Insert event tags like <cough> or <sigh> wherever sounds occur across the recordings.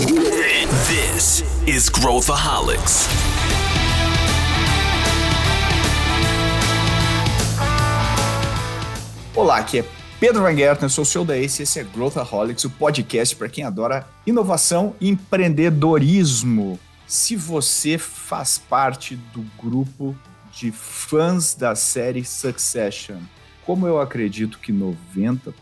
This is Growthaholics. Olá, aqui é Pedro Van Gertner, sou o seu da Ace, esse é Growthaholics, o podcast para quem adora inovação e empreendedorismo. Se você faz parte do grupo de fãs da série Succession, como eu acredito que 90%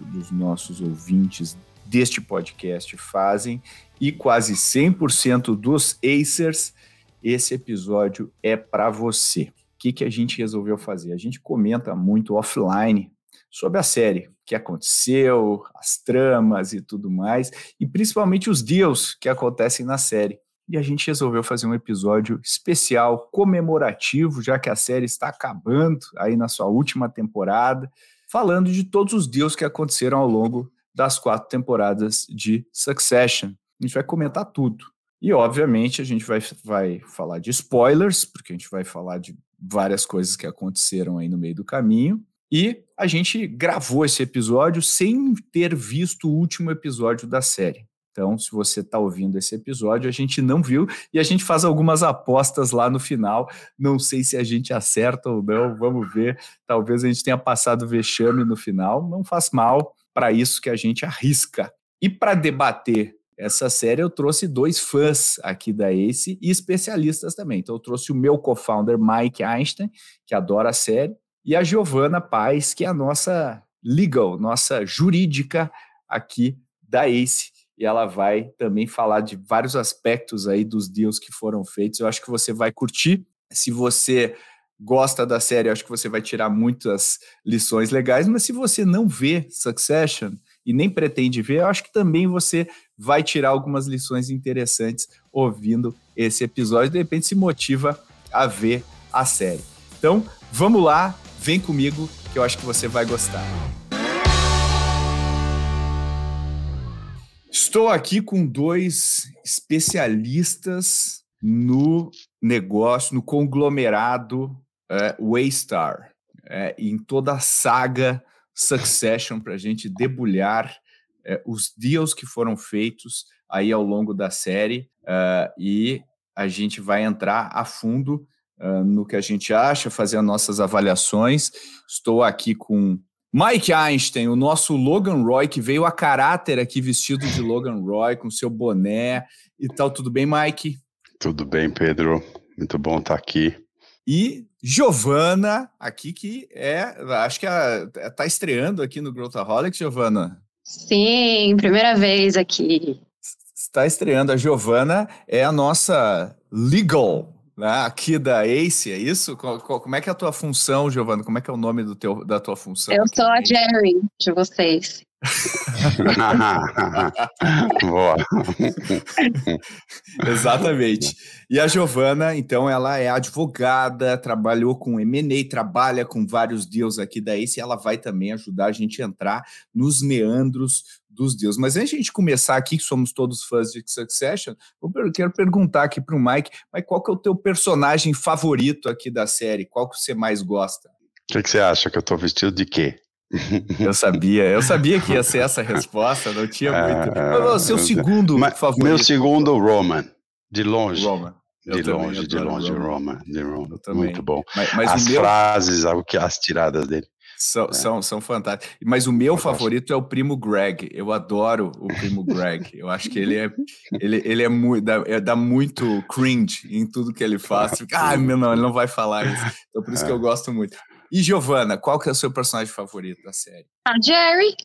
dos nossos ouvintes deste podcast fazem e quase 100% dos Acers, esse episódio é para você. O que, que a gente resolveu fazer? A gente comenta muito offline sobre a série, o que aconteceu, as tramas e tudo mais, e principalmente os deals que acontecem na série. E a gente resolveu fazer um episódio especial, comemorativo, já que a série está acabando aí na sua última temporada, falando de todos os deals que aconteceram ao longo das quatro temporadas de Succession. A gente vai comentar tudo. E, obviamente, a gente vai, vai falar de spoilers, porque a gente vai falar de várias coisas que aconteceram aí no meio do caminho. E a gente gravou esse episódio sem ter visto o último episódio da série. Então, se você está ouvindo esse episódio, a gente não viu e a gente faz algumas apostas lá no final. Não sei se a gente acerta ou não, vamos ver. Talvez a gente tenha passado vexame no final, não faz mal para isso que a gente arrisca. E para debater essa série, eu trouxe dois fãs aqui da Ace e especialistas também. Então, eu trouxe o meu co-founder Mike Einstein, que adora a série, e a Giovana Paz, que é a nossa legal, nossa jurídica aqui da Ace. E ela vai também falar de vários aspectos aí dos deals que foram feitos. Eu acho que você vai curtir. Se você gosta da série, acho que você vai tirar muitas lições legais, mas se você não vê Succession e nem pretende ver, acho que também você vai tirar algumas lições interessantes ouvindo esse episódio, de repente se motiva a ver a série. Então, vamos lá, vem comigo que eu acho que você vai gostar. Estou aqui com dois especialistas no negócio, no conglomerado é, Waystar, é, em toda a saga Succession, para a gente debulhar é, os deals que foram feitos aí ao longo da série uh, e a gente vai entrar a fundo uh, no que a gente acha, fazer as nossas avaliações. Estou aqui com Mike Einstein, o nosso Logan Roy, que veio a caráter aqui vestido de Logan Roy, com seu boné e tal. Tudo bem, Mike? Tudo bem, Pedro. Muito bom estar aqui. E Giovana, aqui que é, acho que está estreando aqui no Growthaholics, Giovana. Sim, primeira vez aqui. Está estreando. A Giovana é a nossa legal né, aqui da ACE, é isso? Como é que é a tua função, Giovana? Como é que é o nome do teu, da tua função? Eu sou a Jerry de vocês. <laughs> Boa. <laughs> Exatamente. E a Giovana, então, ela é advogada, trabalhou com M&A, trabalha com vários deals aqui da ACE, e ela vai também ajudar a gente a entrar nos meandros dos deals. Mas antes de a gente começar aqui, que somos todos fãs de Succession, eu quero perguntar aqui para o Mike, mas qual que é o teu personagem favorito aqui da série? Qual que você mais gosta? O que, que você acha? Que eu estou vestido de quê? Eu sabia, eu sabia que ia ser essa <laughs> resposta, não tinha muito. É, seu segundo Mas, favorito. Meu segundo, Roman, de longe. Roman. De longe, de longe, Roman. De Roman. Muito bom. Mas, mas as meu... frases, as tiradas dele. São, é. são, são fantásticos. Mas o meu favorito é o primo Greg. Eu adoro o primo Greg. Eu acho que ele é, ele, ele é muito, dá, é, dá muito cringe em tudo que ele faz. <laughs> Ah, meu, não, ele não vai falar isso. Então por isso é. que eu gosto muito. E Giovana, qual que é o seu personagem favorito da série? A Jerry.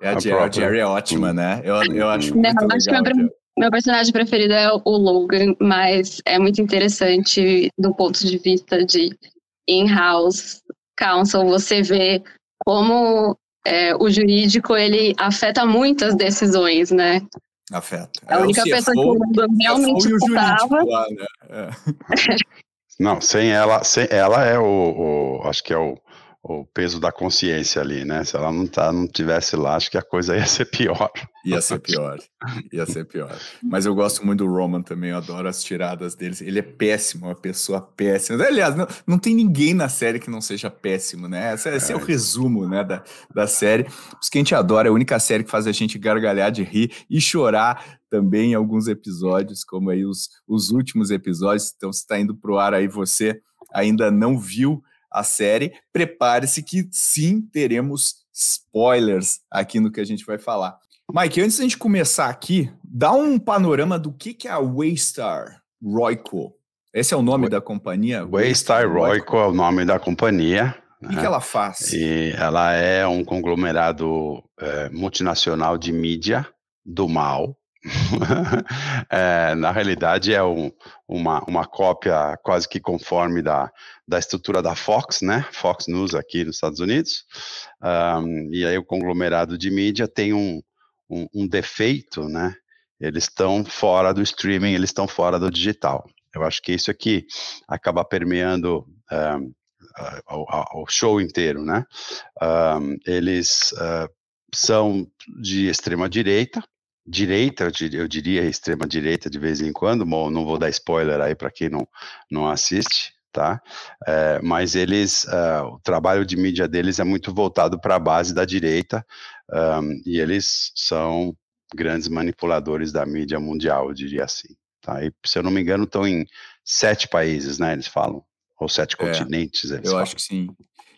É a, a Jerry, a Jerry é ótima, né? Eu, eu acho Não, muito acho legal. Meu, meu personagem preferido é o Logan, mas é muito interessante do ponto de vista de in-house counsel, você vê como é, o jurídico ele afeta muitas decisões, né? Afeta. A é, única pessoa que o Logan realmente escutava... Lá, né? é. <laughs> Não, sem ela, sem ela é o, o, acho que é o, o peso da consciência ali, né? Se ela não, tá, não tivesse lá, acho que a coisa ia ser pior. Ia ser pior, ia ser pior. Mas eu gosto muito do Roman também, eu adoro as tiradas deles. Ele é péssimo, uma pessoa péssima. Aliás, não, não tem ninguém na série que não seja péssimo, né? Esse, esse é. é. o resumo, né, da, da série. Isso que a gente adora, é a única série que faz a gente gargalhar de rir e chorar também em alguns episódios, como aí os, os últimos episódios. Então, se está indo pro ar aí, você ainda não viu a série, prepare-se que sim, teremos spoilers aqui no que a gente vai falar. Mike, antes da gente começar aqui, dá um panorama do que, que é a Waystar Royco. Esse é o nome da companhia? Waystar Royco é o nome da companhia. O que, né? que ela faz? E ela é um conglomerado é, multinacional de mídia do mal, <laughs> é, na realidade é um, uma, uma cópia quase que conforme da, da estrutura da Fox, né? Fox News aqui nos Estados Unidos. Um, e aí o conglomerado de mídia tem um, um, um defeito, né? Eles estão fora do streaming, eles estão fora do digital. Eu acho que isso aqui acaba permeando um, o, show inteiro, né? eles uh, são de extrema direita, direita, eu diria, eu diria extrema direita de vez em quando, bom, não vou dar spoiler aí para quem não, não assiste, tá? É, mas eles, uh, o trabalho de mídia deles é muito voltado para a base da direita um, e eles são grandes manipuladores da mídia mundial, eu diria assim. Tá? E, se eu não me engano, estão em sete países, né? Eles falam, ou sete é, continentes. eu falam. acho que sim.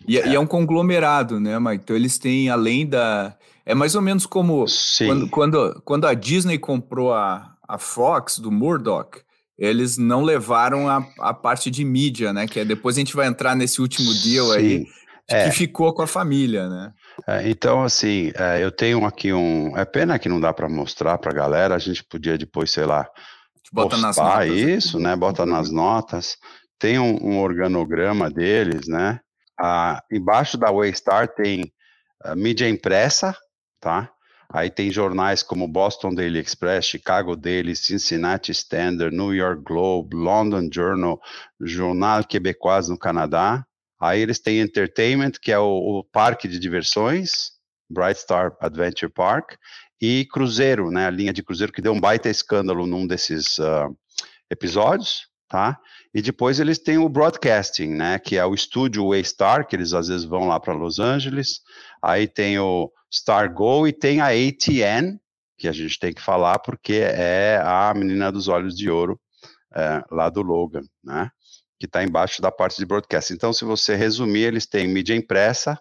E é. e é um conglomerado, né, Mike? Então eles têm, além da é mais ou menos como quando, quando, quando, a Disney comprou a, a Fox do Murdoch, eles não levaram a, a parte de mídia, né? Que é, depois a gente vai entrar nesse último deal Sim. aí, é. que ficou com a família, né? É, então, assim, é, eu tenho aqui um. É pena que não dá para mostrar para a galera. A gente podia depois, sei lá, bota nas notas, isso, né? Bota nas notas. Tem um, um organograma deles, né? Ah, embaixo da Waystar tem mídia impressa, tá? Aí tem jornais como Boston Daily Express, Chicago Daily, Cincinnati Standard, New York Globe, London Journal, Jornal Quebecois no Canadá. Aí eles têm Entertainment, que é o, o parque de diversões, Bright Star Adventure Park, e Cruzeiro, né, a linha de Cruzeiro que deu um baita escândalo num desses uh, episódios, tá? E depois eles têm o broadcasting, né, que é o estúdio Waystar, que eles às vezes vão lá para Los Angeles. Aí tem o Star Go e tem a ATN, que a gente tem que falar porque é a menina dos olhos de ouro é, lá do Logan, né? Que está embaixo da parte de broadcast. Então, se você resumir, eles têm mídia impressa,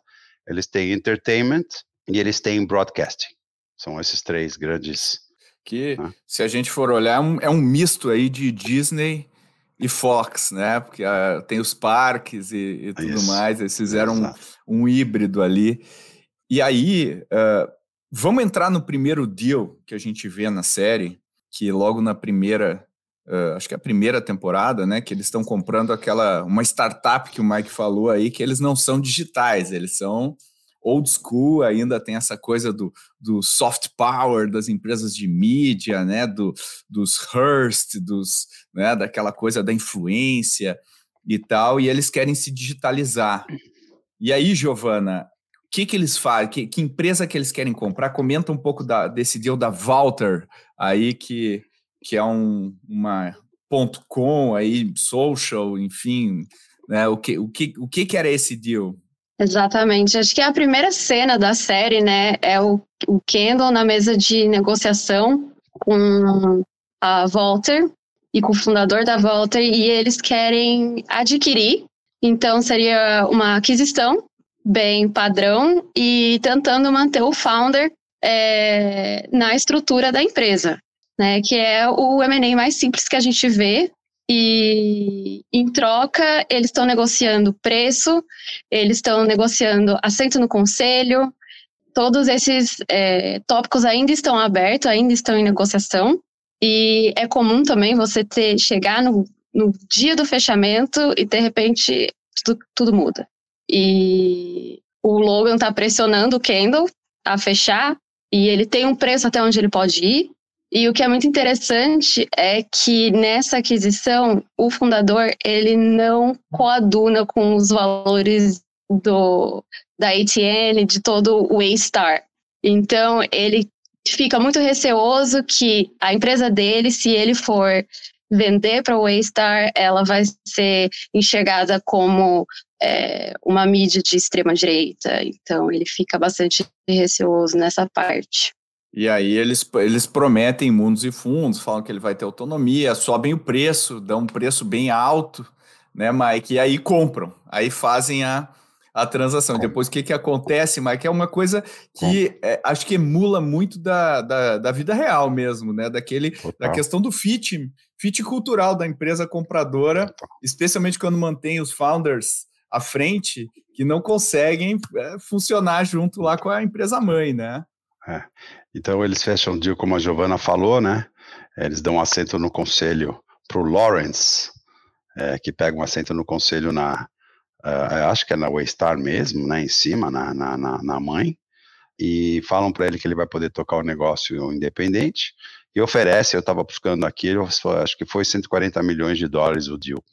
eles têm entertainment e eles têm broadcasting. São esses três grandes. Que, né? se a gente for olhar, é um, é um misto aí de Disney e Fox, né? Porque uh, tem os parques e, e tudo Isso. mais. Eles fizeram um, um, híbrido ali. E aí, uh, vamos entrar no primeiro deal que a gente vê na série, que logo na primeira, uh, acho que é a primeira temporada, né? Que eles estão comprando aquela uma startup que o Mike falou aí, que eles não são digitais, eles são old school, ainda tem essa coisa do, do soft power das empresas de mídia, né, do, dos Hearst, dos, né, daquela coisa da influência e tal, e eles querem se digitalizar. E aí, Giovana, o que, que eles fazem? Que, que, empresa que eles querem comprar? Comenta um pouco da, desse deal da Walter aí, que, que é um, uma ponto .com aí, social, enfim, né? O que, o que, o que, que era esse deal? Exatamente. Acho que a primeira cena da série, né, é o, o Kendall na mesa de negociação com a Walter e com o fundador da Walter e eles querem adquirir. Então seria uma aquisição bem padrão e tentando manter o founder é, na estrutura da empresa, né, que é o M&A mais simples que a gente vê e em troca, eles estão negociando preço, eles estão negociando assento no conselho, todos esses é, tópicos ainda estão abertos, ainda estão em negociação. E é comum também você ter chegar no, no dia do fechamento e de repente tudo, tudo muda. E o Logan está pressionando o Kendall a fechar e ele tem um preço até onde ele pode ir. E o que é muito interessante é que nessa aquisição, o fundador ele não coaduna com os valores do, da ATN, de todo o A-Star. Então, ele fica muito receoso que a empresa dele, se ele for vender para o A-Star, ela vai ser enxergada como é, uma mídia de extrema direita. Então, ele fica bastante receoso nessa parte. E aí eles, eles prometem mundos e fundos, falam que ele vai ter autonomia, sobem o preço, dão um preço bem alto, né, Mike? E aí compram, aí fazem a, a transação. Como? Depois o que, que acontece, Mike? É uma coisa que é, acho que emula muito da, da, da, vida real mesmo, né? Daquele, da questão do fit, fit cultural da empresa compradora, Total. especialmente quando mantém os founders à frente, que não conseguem é, funcionar junto lá com a empresa mãe, né? É. Então eles fecham o deal, como a Giovana falou, né? Eles dão um assento no conselho para o Lawrence, é, que pega um assento no conselho na, uh, acho que é na Waystar mesmo, né, em cima, na, na, na mãe, e falam para ele que ele vai poder tocar o negócio independente, e oferece, eu estava buscando aqui, acho que foi 140 milhões de dólares o deal,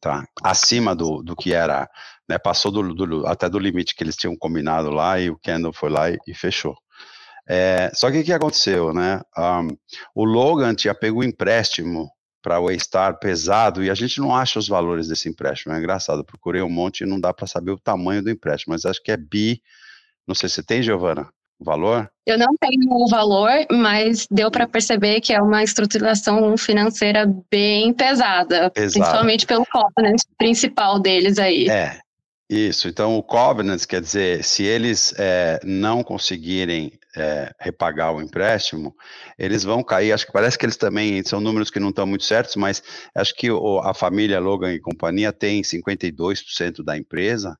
tá? Acima do, do que era, né? Passou do, do, até do limite que eles tinham combinado lá e o Kendall foi lá e, e fechou. É, só que o que aconteceu, né? Um, o Logan tinha pego um empréstimo para o Waystar pesado e a gente não acha os valores desse empréstimo. É engraçado, procurei um monte e não dá para saber o tamanho do empréstimo, mas acho que é bi. Não sei se tem, Giovana, o valor? Eu não tenho o valor, mas deu para perceber que é uma estruturação financeira bem pesada, pesada. principalmente pelo covenant principal deles aí. É, isso, então o covenant quer dizer, se eles é, não conseguirem é, repagar o empréstimo, eles vão cair. Acho que parece que eles também são números que não estão muito certos, mas acho que o, a família Logan e companhia tem 52% da empresa,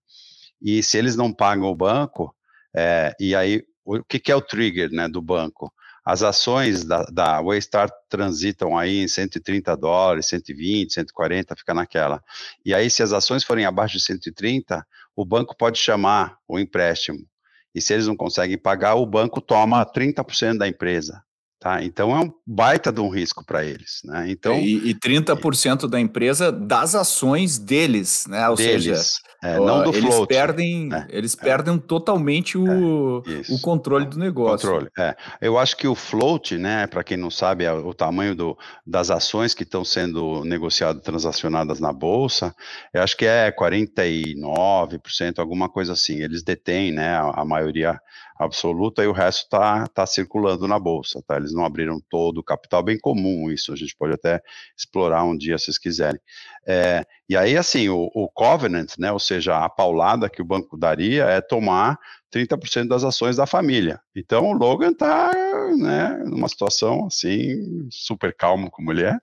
e se eles não pagam o banco, é, e aí o que, que, é o trigger né, do banco? As ações da, da Waystar transitam aí em 130 dólares, 120, 140, fica naquela. E aí, se as ações forem abaixo de 130, o banco pode chamar o empréstimo. E se eles não conseguem pagar, o banco toma 30% da empresa. Tá? Então é um baita de um risco para eles. Né? Então, e, e 30% da empresa das ações deles, né? Ou deles, seja, é, não do eles float. Perdem, né? Eles é. perdem totalmente o, é, o controle do negócio. Controle, é. Eu acho que o float, né, para quem não sabe, é o tamanho do, das ações que estão sendo negociadas, transacionadas na Bolsa, eu acho que é 49%, alguma coisa assim. Eles detêm né, a, a maioria absoluta e o resto está tá circulando na bolsa, tá? Eles não abriram todo o capital, bem comum isso, a gente pode até explorar um dia se vocês quiserem. É, e aí, assim, o, o, covenant, né, ou seja, a paulada que o banco daria é tomar 30% das ações da família. Então, o Logan está né, numa situação, assim, super calmo como ele é,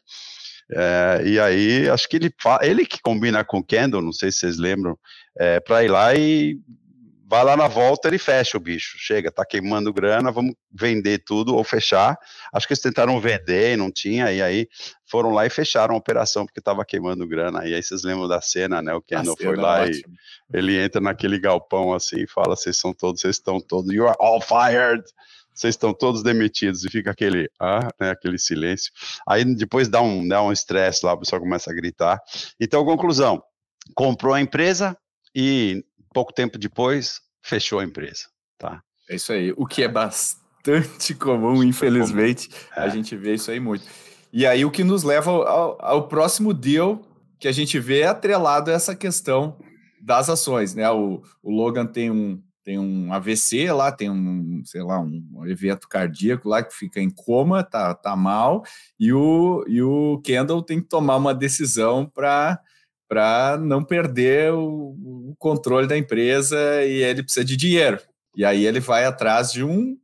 é, e aí, acho que ele, ele que combina com o Kendall, não sei se vocês lembram, é, para ir lá e vai lá na volta, ele fecha o bicho. Chega, tá queimando grana, vamos vender tudo ou fechar. Acho que eles tentaram vender e não tinha, e aí foram lá e fecharam a operação porque estava queimando grana. E aí vocês lembram da cena, né? O Kendall foi lá é e ele entra naquele galpão assim e fala: vocês são todos, vocês estão todos, you are all fired. Vocês estão todos demitidos e fica aquele, ah, né, aquele silêncio. Aí depois dá um, dá um estresse lá, o pessoal começa a gritar. Então, conclusão: comprou a empresa e pouco tempo depois, fechou a empresa, tá? É isso aí, o que é bastante comum, infelizmente, é. a gente vê isso aí muito. E aí o que nos leva ao, ao, próximo deal que a gente vê é atrelado a essa questão das ações, né? O, o Logan tem um, tem um AVC lá, tem um, sei lá, um evento cardíaco lá que fica em coma, tá, tá mal, e o, e o Kendall tem que tomar uma decisão para para não perder o, o, controle da empresa e ele precisa de dinheiro. E aí ele vai atrás de um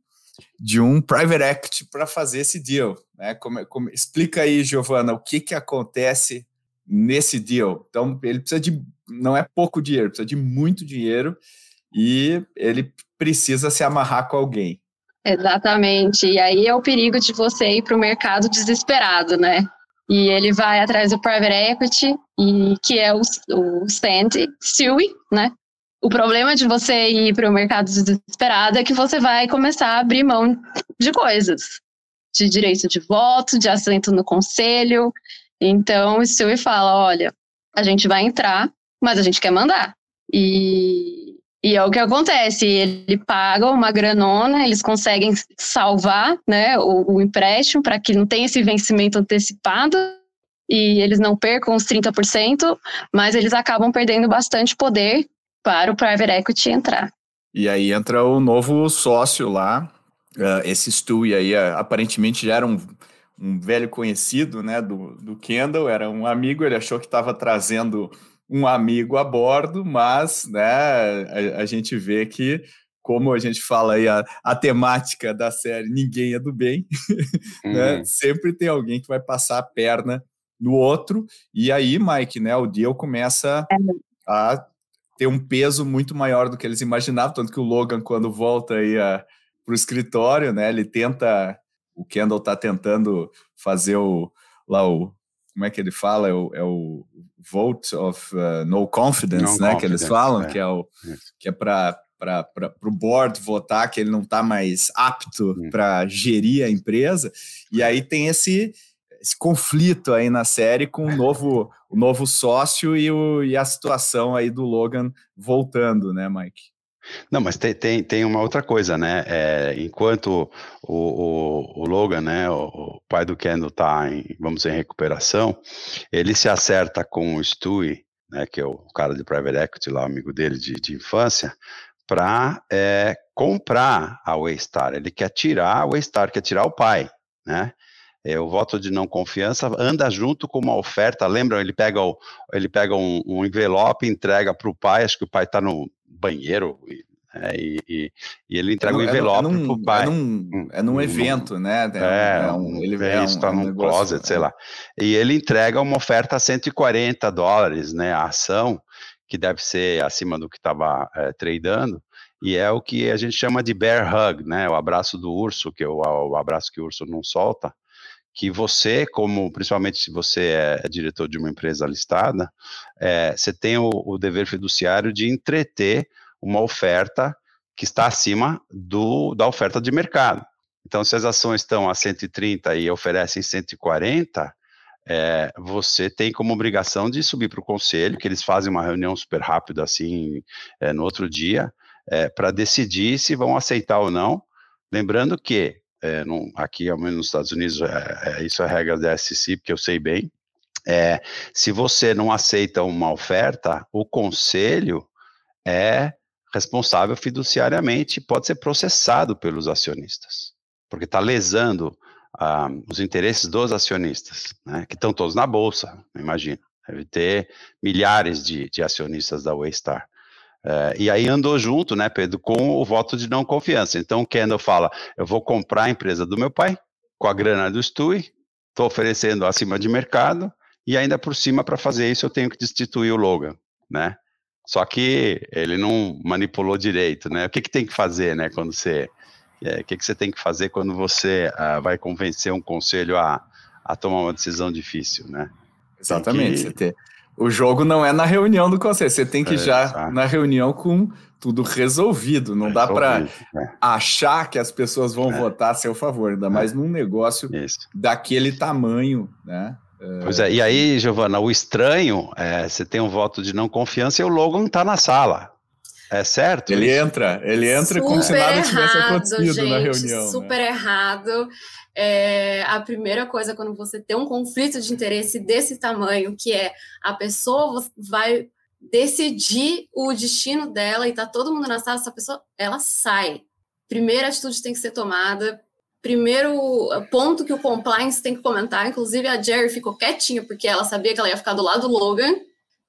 de um private equity para fazer esse deal. Né? Como, como, explica aí, Giovana, o que, que acontece nesse deal. Então, ele precisa de, não é pouco dinheiro, precisa de muito dinheiro e ele precisa se amarrar com alguém. Exatamente. E aí é o perigo de você ir para o mercado desesperado, né? E ele vai atrás do private equity, e, que é o, o Sandy Stewie, né? O problema de você ir para o mercado desesperado é que você vai começar a abrir mão de coisas, de direito de voto, de assento no conselho. Então, o Stewie fala: olha, a gente vai entrar, mas a gente quer mandar. E E é o que acontece, ele paga uma granona, eles conseguem salvar né, o, o empréstimo para que não tenha esse vencimento antecipado e eles não percam os 30%, mas eles acabam perdendo bastante poder para o private equity entrar. E aí entra o novo sócio lá, uh, esse Stewie aí, uh, aparentemente já era um, um velho conhecido né, do, do Kendall, era um amigo, ele achou que estava trazendo um amigo a bordo, mas né, a, a, gente vê que, como a gente fala aí, a, a temática da série Ninguém é do Bem, <laughs> né, uhum. sempre tem alguém que vai passar a perna no outro, e aí, Mike, né, o deal começa é. a ter um peso muito maior do que eles imaginavam, tanto que o Logan, quando volta aí para o escritório, né, ele tenta, o Kendall está tentando fazer o, lá o, como é que ele fala, é o, é o vote of uh, no confidence, né, confidence, que eles falam, é. que é o que é para para o board votar que ele não está mais apto hum. para gerir a empresa. E aí tem esse, esse conflito aí na série com o novo, o novo sócio e, o, e a situação aí do Logan voltando, né, Mike? Não, mas tem, tem, tem uma outra coisa, né? É, enquanto o, o, o, Logan, né, o, o, pai do Kendall está vamos dizer, em recuperação, ele se acerta com o Stewie, né, que é o cara de private equity lá, amigo dele de, de infância, para é, comprar a Waystar. Ele quer tirar a Waystar, quer tirar o pai, né? É, o voto de não confiança anda junto com uma oferta. Lembram? Ele pega, o, ele pega um, um envelope, entrega para o pai. Acho que o pai está no, banheiro é, e, e, e, ele entrega é, um envelope é, num, pro pai. É num, é num evento, né? É, um, ele vem está um, num closet, sei lá. E ele entrega uma oferta a 140 dólares, né? A ação, que deve ser acima do que estava é, tradando, e é o que a gente chama de bear hug, né? O abraço do urso, que é o, o abraço que o urso não solta que você, como principalmente se você é, diretor de uma empresa listada, é, você tem o, o, dever fiduciário de entreter uma oferta que está acima do, da oferta de mercado. Então, se as ações estão a 130 e oferecem 140, é, você tem como obrigação de subir para o conselho, que eles fazem uma reunião super rápida assim é, no outro dia, é, para decidir se vão aceitar ou não. Lembrando que é, não, aqui, ao menos nos Estados Unidos, é, é, isso é regra da SEC, porque eu sei bem. É, se você não aceita uma oferta, o conselho é responsável fiduciariamente, pode ser processado pelos acionistas, porque está lesando ah, os interesses dos acionistas, né, que estão todos na bolsa, imagina. Deve ter milhares de, de acionistas da Waystar. É, e aí andou junto, né, Pedro, com o voto de não confiança. Então o Kendall fala: eu vou comprar a empresa do meu pai com a grana do Stui, estou oferecendo acima de mercado, e ainda por cima, para fazer isso, eu tenho que destituir o Logan, né? Só que ele não manipulou direito, né? O que, que tem que fazer, né, quando você. É, o que, que você tem que fazer quando você uh, vai convencer um conselho a, a tomar uma decisão difícil, né? Exatamente. Que... Você ter o jogo não é na reunião do conselho, você tem que ir é, já tá. na reunião com tudo resolvido. Não dá para é. achar que as pessoas vão é. votar a seu favor, ainda mais num negócio Isso. daquele tamanho, né? Pois é, e aí, Giovana, o estranho é você tem um voto de não confiança e o Logan está na sala. É certo? Ele entra, ele entra super como se nada tivesse acontecido gente, na reunião. Né? Super né? errado. É, a primeira coisa quando você tem um conflito de interesse desse tamanho, que é a pessoa vai decidir o destino dela e tá todo mundo na sala, essa pessoa ela sai. Primeira atitude tem que ser tomada. Primeiro ponto que o compliance tem que comentar, inclusive a Jerry ficou quietinha porque ela sabia que ela ia ficar do lado do Logan,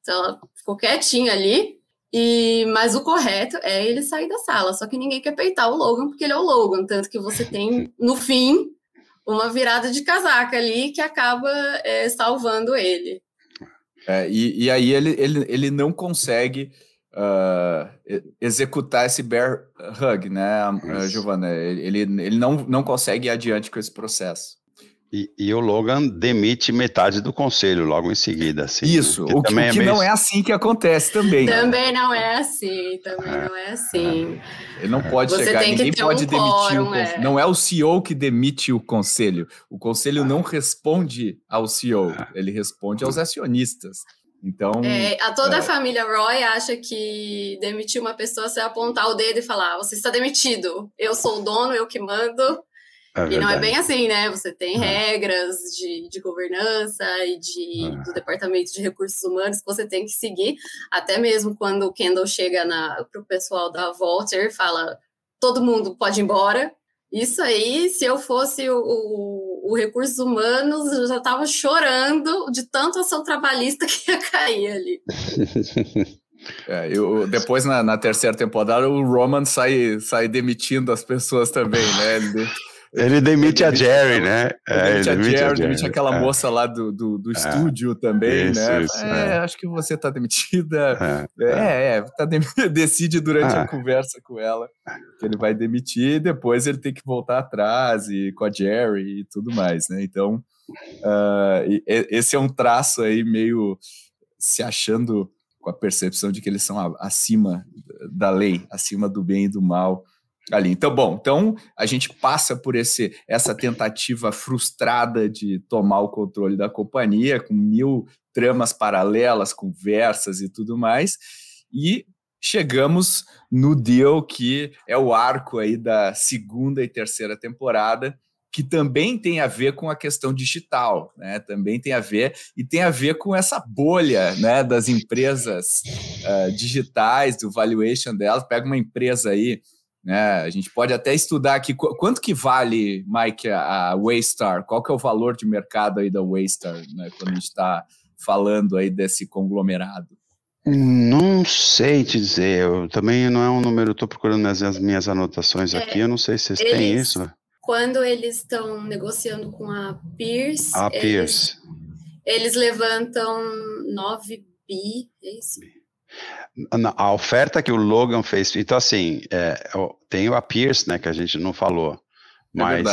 então ela ficou quietinha ali. E, mas o correto é ele sair da sala, só que ninguém quer peitar o Logan porque ele é o Logan, tanto que você tem, no fim, uma virada de casaca ali que acaba é, salvando ele. É, e, e aí ele, ele, ele não consegue uh, executar esse bear hug, né, Giovana? Ele, ele não, não consegue ir adiante com esse processo. E, e, o Logan demite metade do conselho logo em seguida. Assim, né? Isso, né? o que, o é que meio... não é assim que acontece também. Também não é assim, também é. não é assim. É. Ele não pode Você chegar, ninguém pode um demitir quórum, o conselho. É. Não é o CEO que demite o conselho. O conselho não responde ao CEO, ele responde aos acionistas. Então. É, a toda é... a família Roy acha que demitir uma pessoa você apontar o dedo e falar: ah, você está demitido, eu sou o dono, eu que mando. É e não é bem assim, né? Você tem é. regras de, de governança e de, é. do departamento de recursos humanos que você tem que seguir. Até mesmo quando o Kendall chega para o pessoal da Volter e fala: todo mundo pode ir embora. Isso aí, se eu fosse o, o, o Recursos Humanos, eu já estava chorando de tanto ação trabalhista que ia cair ali. <laughs> É, eu, depois, na, na, terceira temporada, o Roman sai, sai demitindo as pessoas também, né? Ele, ele demite a Jerry, né? É, demite, a, Jerry, a Jerry, demite aquela é. moça lá do, do, do é. estúdio também, isso, né? Isso, é, é, acho que você tá demitida. É, é, tá de, <laughs> decide durante a conversa com ela que ele vai demitir e depois ele tem que voltar atrás e com a Jerry e tudo mais, né? Então, uh, esse é um traço aí meio se achando com a percepção de que eles são acima da lei, acima do bem e do mal ali. Então, bom, então a gente passa por esse, essa tentativa frustrada de tomar o controle da companhia, com mil tramas paralelas, conversas e tudo mais, e chegamos no deal que é o arco aí da segunda e terceira temporada, que também tem a ver com a questão digital, né? Também tem a ver e tem a ver com essa bolha, né, das empresas uh, digitais, do valuation delas. Pega uma empresa aí né? A gente pode até estudar aqui quanto que vale, Mike, a, Waystar? Qual que é o valor de mercado aí da Waystar, né? Quando a gente está falando aí desse conglomerado? Não sei te dizer, eu também não é um número, estou procurando nas, nas, minhas anotações é, aqui, eu não sei se vocês eles, têm isso. Quando eles estão negociando com a Pierce, a Pierce. Eles, eles levantam 9 bi, é isso? A oferta que o Logan fez, então assim, é, tem a Pierce, né, que a gente não falou, é mas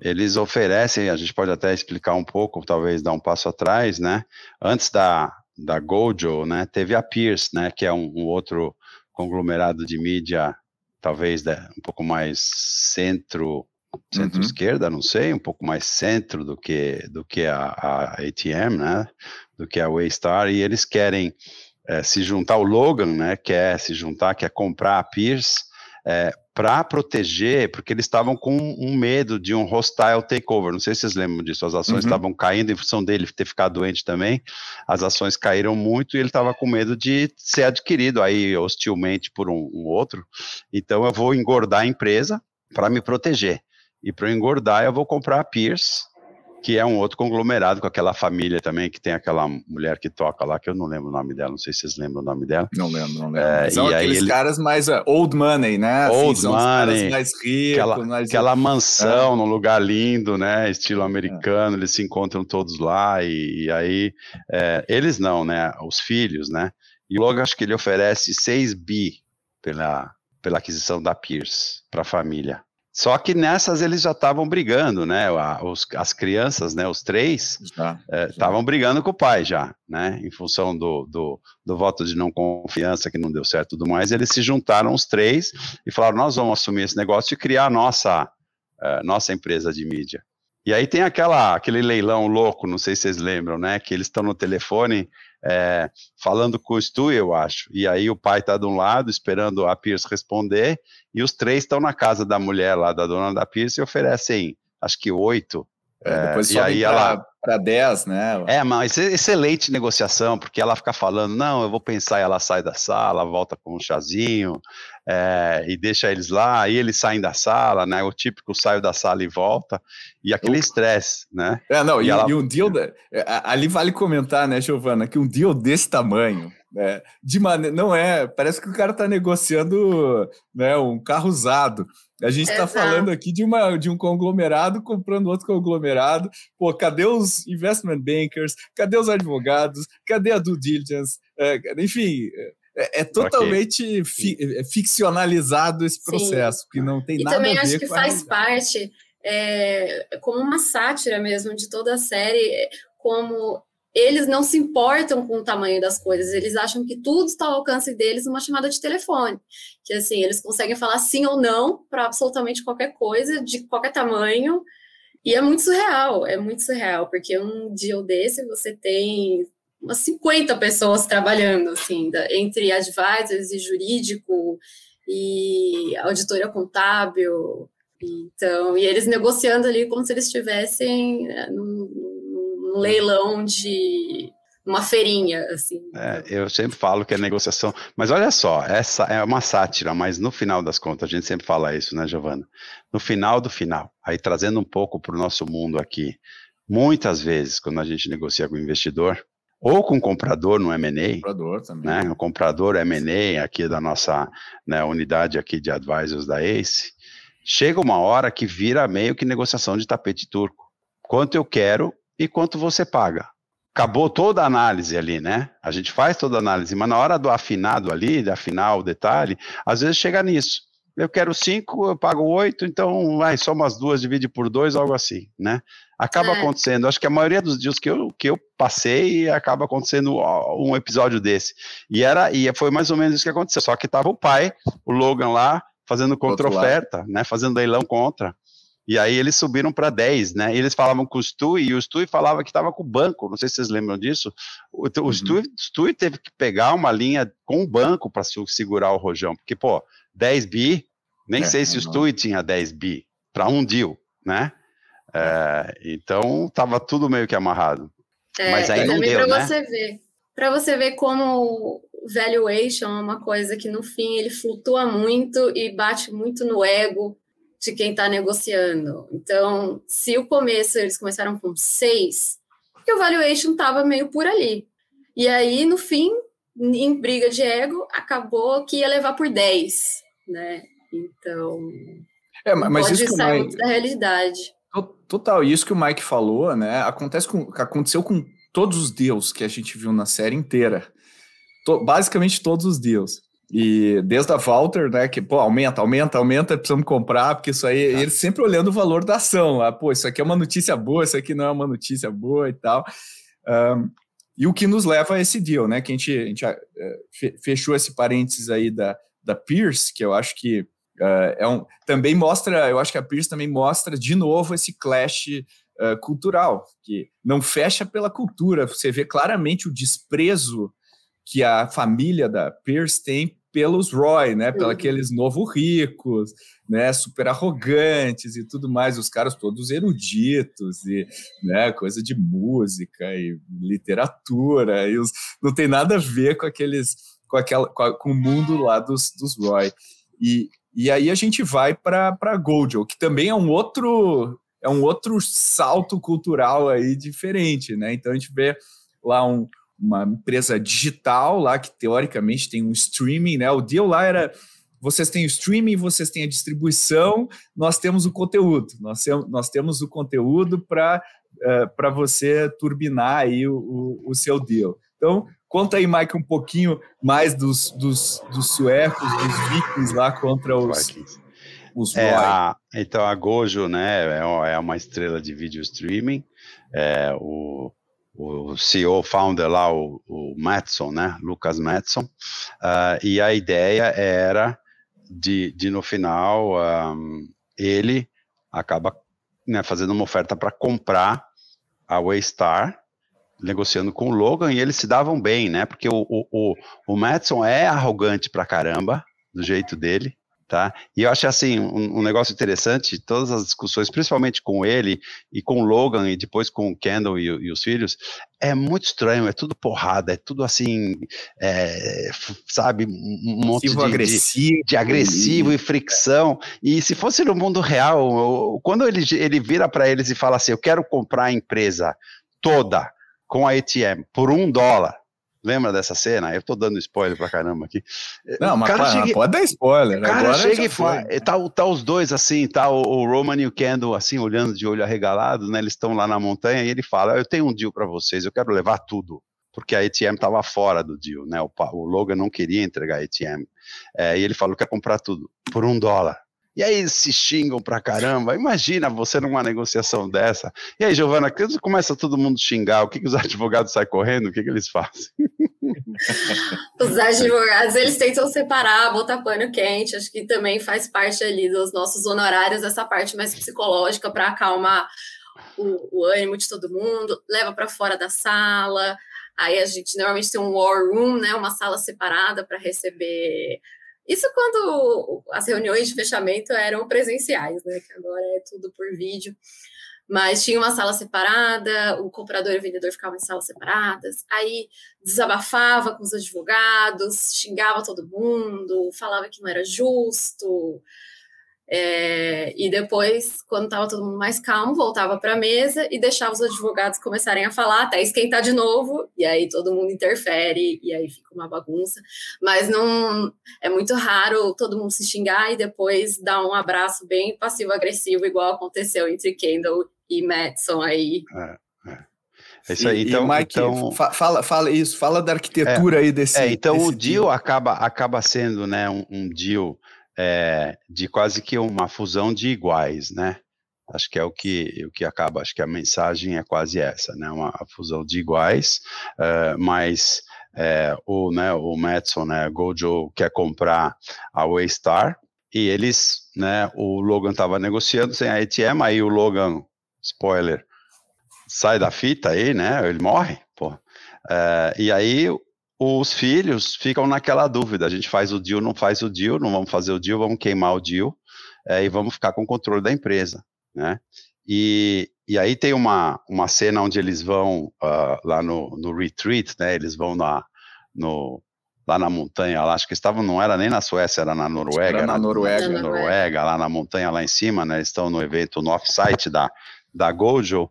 é eles oferecem, a gente pode até explicar um pouco, talvez dar um passo atrás, né, antes da, da Gojo, né, teve a Pierce, né, que é um, um outro conglomerado de mídia, talvez né, um pouco mais centro, centro-esquerda, uhum. não sei, um pouco mais centro do que, do que a, a ATM, né, do que a Waystar, e eles querem é, se juntar, o Logan, né, quer se juntar, quer comprar a Pierce, é, para proteger, porque eles estavam com um medo de um hostile takeover. Não sei se vocês lembram disso. As ações uhum. estavam caindo em função dele ter ficado doente também. As ações caíram muito e ele estava com medo de ser adquirido aí hostilmente por um, um outro. Então eu vou engordar a empresa para me proteger. E para engordar, eu vou comprar a Pierce que é um outro conglomerado com aquela família também, que tem aquela mulher que toca lá, que eu não lembro o nome dela, não sei se vocês lembram o nome dela. Não lembro, não lembro. É, são aqueles ele... caras mais uh, old money, né? Assim, old money. mais ricos. Aquela, mais... aquela mansão é. num lugar lindo, né? Estilo americano, é. eles se encontram todos lá e, e aí, é, eles não, né? Os filhos, né? E logo acho que ele oferece 6 bi pela, pela aquisição da Pierce para a família. Só que nessas eles já estavam brigando, né? Os, as crianças, né? Os três estavam é, brigando com o pai já, né? Em função do, do, do, voto de não confiança que não deu certo e tudo mais, eles se juntaram os três e falaram: nós vamos assumir esse negócio e criar a nossa, uh, nossa empresa de mídia. E aí tem aquela, aquele leilão louco, não sei se vocês lembram, né? Que eles estão no telefone é, falando com o Stu, eu acho. E aí o pai está de um lado, esperando a Pierce responder, e os três estão na casa da mulher lá, da dona da Pierce, e oferecem, acho que oito. É, é, e aí ela para 10, né? É, mas excelente negociação, porque ela fica falando, não, eu vou pensar, e ela sai da sala, volta com um chazinho, é, e deixa eles lá, aí eles saem da sala, né? O típico saio da sala e volta, e aquele estresse, né? É, não, e, e, ela... e um deal, da... É, ali vale comentar, né, Giovana, que um deal desse tamanho, né, de maneira, não é, parece que o cara tá negociando, né, um carro usado, a gente está falando aqui de, uma, de um conglomerado comprando outro conglomerado. Pô, cadê os investment bankers? Cadê os advogados? Cadê a due diligence? É, enfim, é, é totalmente okay. fi, é ficcionalizado esse processo, Sim. que não tem e nada a ver com E também acho que faz parte, é, como uma sátira mesmo de toda a série, como eles não se importam com o tamanho das coisas, eles acham que tudo está ao alcance deles numa chamada de telefone. Que assim, eles conseguem falar sim ou não para absolutamente qualquer coisa, de qualquer tamanho. E é muito surreal, é muito surreal, porque um deal desse você tem umas 50 pessoas trabalhando, assim, entre advisors e jurídico e auditoria contábil. Então, e eles negociando ali como se eles estivessem né, num, num leilão de uma feirinha, assim. É, eu sempre falo que é negociação, mas olha só, essa é uma sátira, mas no final das contas, a gente sempre fala isso, né, Giovana? No final do final, aí trazendo um pouco para o nosso mundo aqui, muitas vezes, quando a gente negocia com o investidor, ou com o comprador no M&A, comprador também. Né, o comprador M&A aqui da nossa né, unidade aqui de advisors da ACE, chega uma hora que vira meio que negociação de tapete turco. Quanto eu quero e quanto você paga acabou toda a análise ali, né? A gente faz toda a análise, mas na hora do afinado ali, de afinar o detalhe, às vezes chega nisso. Eu quero cinco, eu pago oito, então vai, só umas duas, divide por dois, algo assim, né? Acaba é. acontecendo. Acho que a maioria dos dias que eu, que eu passei acaba acontecendo um episódio desse. E era e foi mais ou menos isso que aconteceu. Só que tava o pai, o Logan lá, fazendo contra-oferta, né? Fazendo leilão contra. E aí eles subiram para 10, né? E eles falavam com o Stu e o Stu falava que estava com o banco. Não sei se vocês lembram disso. O, o uhum. Stu, Stu, teve que pegar uma linha com o banco para segurar o rojão, porque, pô, 10 bi, nem é, sei se o Stu tinha 10 bi para um deal, né? É, então tava tudo meio que amarrado. É, Mas aí não deu, pra né? Você ver, para você ver como valuation é uma coisa que no fim ele flutua muito e bate muito no ego de quem está negociando. Então, se o começo eles começaram com seis, porque o valuation estava meio por ali. E aí, no fim, em briga de ego, acabou que ia levar por 10, né? Então, é, mas pode isso sair Mike, da realidade. Total, isso que o Mike falou, né? Acontece com, aconteceu com todos os deals que a gente viu na série inteira. To, basicamente todos os deals. E desde a Walter, né, que, pô, aumenta, aumenta, aumenta, precisamos comprar, porque isso aí, tá. eles sempre olhando o valor da ação, ah, pô, isso aqui é uma notícia boa, isso aqui não é uma notícia boa e tal. Um, e o que nos leva a esse deal, né, que a gente, a gente uh, fechou esse parênteses aí da, da Pierce, que eu acho que uh, é um, também mostra, eu acho que a Pierce também mostra de novo esse clash uh, cultural, que não fecha pela cultura, você vê claramente o desprezo que a família da Pierce tem pelos Roy, né? Pelos aqueles novos ricos, né? Super arrogantes e tudo mais, os caras todos eruditos e, né? Coisa de música e literatura e os, não tem nada a ver com aqueles, com aquela, com, a, com o mundo lá dos, dos Roy. E, e aí a gente vai para para Goldel, que também é um outro é um outro salto cultural aí diferente, né? Então a gente vê lá um, uma empresa digital lá que teoricamente tem um streaming, né? O deal lá era vocês têm o streaming, vocês têm a distribuição, nós temos o conteúdo, nós, nós temos o conteúdo para uh, para você turbinar aí o, o, o, seu deal. Então, conta aí, Mike, um pouquinho mais dos, dos, dos suecos, dos vikings lá contra os, os é, a, Então, a Gojo, né, é, é uma estrela de vídeo streaming, é, o o CEO, founder lá, o, o Matson, né, Lucas Matson, uh, e a ideia era de, de no final, um, ele acaba né, fazendo uma oferta para comprar a Waystar, negociando com o Logan, e eles se davam bem, né, porque o, o, o, o Matson é arrogante pra caramba, do jeito dele, tá? E eu acho assim um, um, negócio interessante, todas as discussões, principalmente com ele e com o Logan e depois com o Kendall e, e os filhos, é muito estranho, é tudo porrada, é tudo assim, é, sabe, um monte de agressivo, de, de agressivo e fricção. E se fosse no mundo real, quando ele, ele vira para eles e fala assim, eu quero comprar a empresa toda com a ATM por um dólar, Lembra dessa cena? Eu tô dando spoiler pra caramba aqui. Não, mas cara chega, pode dar spoiler. O cara chega e fala, tá, tá, os dois assim, tá o, o, Roman e o Kendall assim, olhando de olho arregalado, né? Eles estão lá na montanha e ele fala: Eu tenho um deal para vocês, eu quero levar tudo. Porque a ATM estava fora do deal, né? O, o, Logan não queria entregar a ATM. É, e ele falou: Quer comprar tudo por um dólar. E aí se xingam pra caramba. Imagina você numa negociação dessa. E aí, Giovana, quando começa todo mundo xingar, o que, que os <laughs> advogados saem correndo? O que, que eles fazem? <laughs> Os advogados, eles tentam separar, botar pano quente. Acho que também faz parte ali dos nossos honorários, essa parte mais psicológica para acalmar o, o ânimo de todo mundo. Leva para fora da sala, Aí a gente normalmente tem um war room, né, uma sala separada para receber. Isso quando as reuniões de fechamento eram presenciais, né? Que agora é tudo por vídeo. Mas tinha uma sala separada, o comprador e o vendedor ficavam em salas separadas. Aí desabafava com os advogados, xingava todo mundo, falava que não era justo, é, e depois, quando estava todo mundo mais calmo, voltava para a mesa e deixava os advogados começarem a falar até esquentar de novo, e aí todo mundo interfere, e aí fica uma bagunça. Mas não é muito raro todo mundo se xingar e depois dar um abraço bem passivo-agressivo, igual aconteceu entre Kendall e Madison aí. É, é. É isso aí, então, e Mike, então... fala, fala isso, fala da arquitetura é, aí desse. É, então desse o deal, acaba, acaba sendo né, um, um deal é, de quase que uma fusão de iguais, né? Acho que é o que, o que acaba, acho que a mensagem é quase essa, né? Uma fusão de iguais, uh, mas é, o, né, o Madison, né, Gojo quer comprar a Waystar e eles, né, o Logan estava negociando sem a ATM, aí o Logan, spoiler, sai da fita aí, né, ele morre, pô. Uh, e aí os filhos ficam naquela dúvida: a gente faz o deal, não faz o deal, não vamos fazer o deal, vamos queimar o deal é, e vamos ficar com o controle da empresa, né? E, e aí tem uma, uma cena onde eles vão uh, lá no, no retreat, né? Eles vão na, no, lá na montanha, lá, acho que estavam, não era nem na Suécia, era na Noruega. Era na Noruega. Na Noruega, lá na montanha lá em cima, né? Eles estão no evento, no off-site da, da Gojo.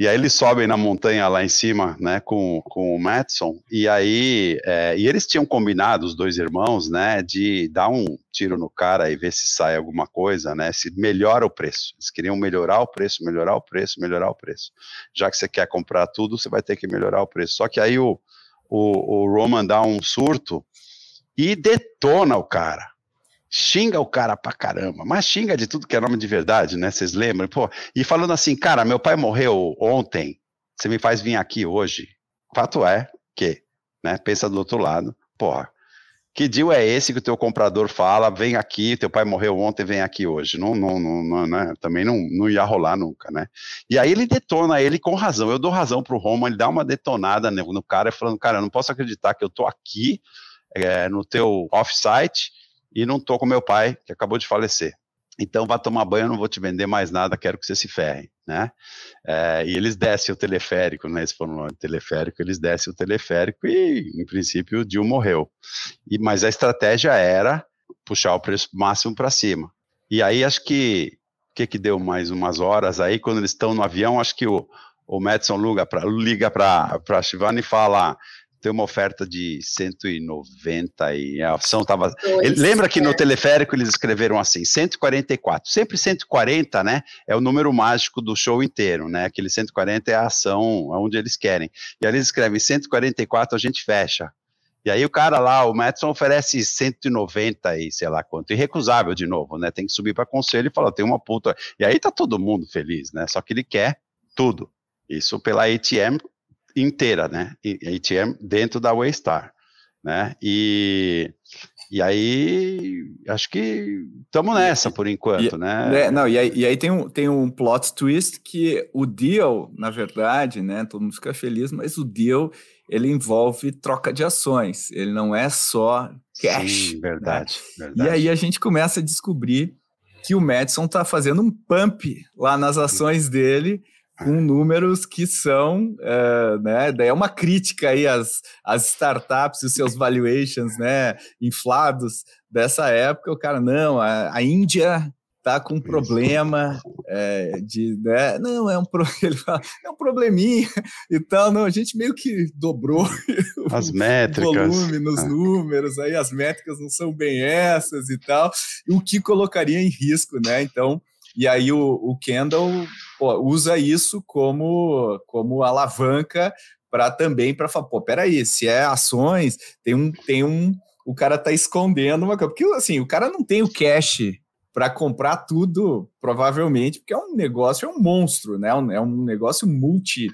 E aí eles sobem na montanha lá em cima, né, com, com o Madison, e aí, é, e eles tinham combinado, os dois irmãos, né, de dar um tiro no cara e ver se sai alguma coisa, né, se melhora o preço. Eles queriam melhorar o preço, melhorar o preço, melhorar o preço. Já que você quer comprar tudo, você vai ter que melhorar o preço. Só que aí o, o, o Roman dá um surto e detona o cara xinga o cara pra caramba, mas xinga de tudo que é nome de verdade, né? Vocês lembram? Pô, e falando assim, cara, meu pai morreu ontem, você me faz vir aqui hoje. Fato é que, né? Pensa do outro lado, porra. Que deal é esse que o teu comprador fala, vem aqui, teu pai morreu ontem, vem aqui hoje? Não, não, não, não né? Também não, não ia rolar nunca, né? E aí ele detona ele com razão. Eu dou razão pro Roma, ele dá uma detonada no, cara, falando, cara, eu não posso acreditar que eu tô aqui é, no teu off-site e não tô com meu pai, que acabou de falecer. Então vá tomar banho, eu não vou te vender mais nada, quero que você se ferre, né? É, e eles descem o teleférico, né? Eles foram no teleférico, eles descem o teleférico e, em princípio, o Dil morreu. E, mas a estratégia era puxar o preço máximo para cima. E aí acho que o que, que deu mais umas horas aí, quando eles estão no avião, acho que o, o Madison liga para a Shivani e fala: tem uma oferta de 190 e a ação estava. Lembra que no teleférico eles escreveram assim, 144. Sempre 140, né? É o número mágico do show inteiro, né? Aquele 140 é a ação onde eles querem. E aí eles escrevem 144, a gente fecha. E aí o cara lá, o Madison oferece 190 e sei lá quanto, irrecusável de novo, né? Tem que subir para conselho e falar, tem uma puta. E aí tá todo mundo feliz, né? Só que ele quer tudo. Isso pela ATM inteira, né? ATM dentro da Waystar, né? E, e aí acho que estamos nessa por enquanto, e, né? É, não, e aí, e aí, tem, um, tem um plot twist que o deal, na verdade, né? Todo mundo fica feliz, mas o deal ele envolve troca de ações, ele não é só cash. Sim, verdade, né? verdade. E aí a gente começa a descobrir que o Madison está fazendo um pump lá nas ações dele com números que são, é, né, daí é uma crítica aí às, às startups e os seus valuations, né, inflados dessa época, o cara, não, a, a Índia tá com um problema é, de, né, não, é um, pro, <laughs> fala, é um probleminha e tal, não, a gente meio que dobrou <laughs> as o métricas, volume nos ah. números, aí as métricas não são bem essas e tal, o que colocaria em risco, né, então, e aí o, o Kendall pô, usa isso como, como alavanca para também para falar, pô, peraí, se é ações, tem um, tem um, o cara tá escondendo uma coisa, porque assim, o cara não tem o cash para comprar tudo, provavelmente, porque é um negócio, é um monstro, né? É um negócio multi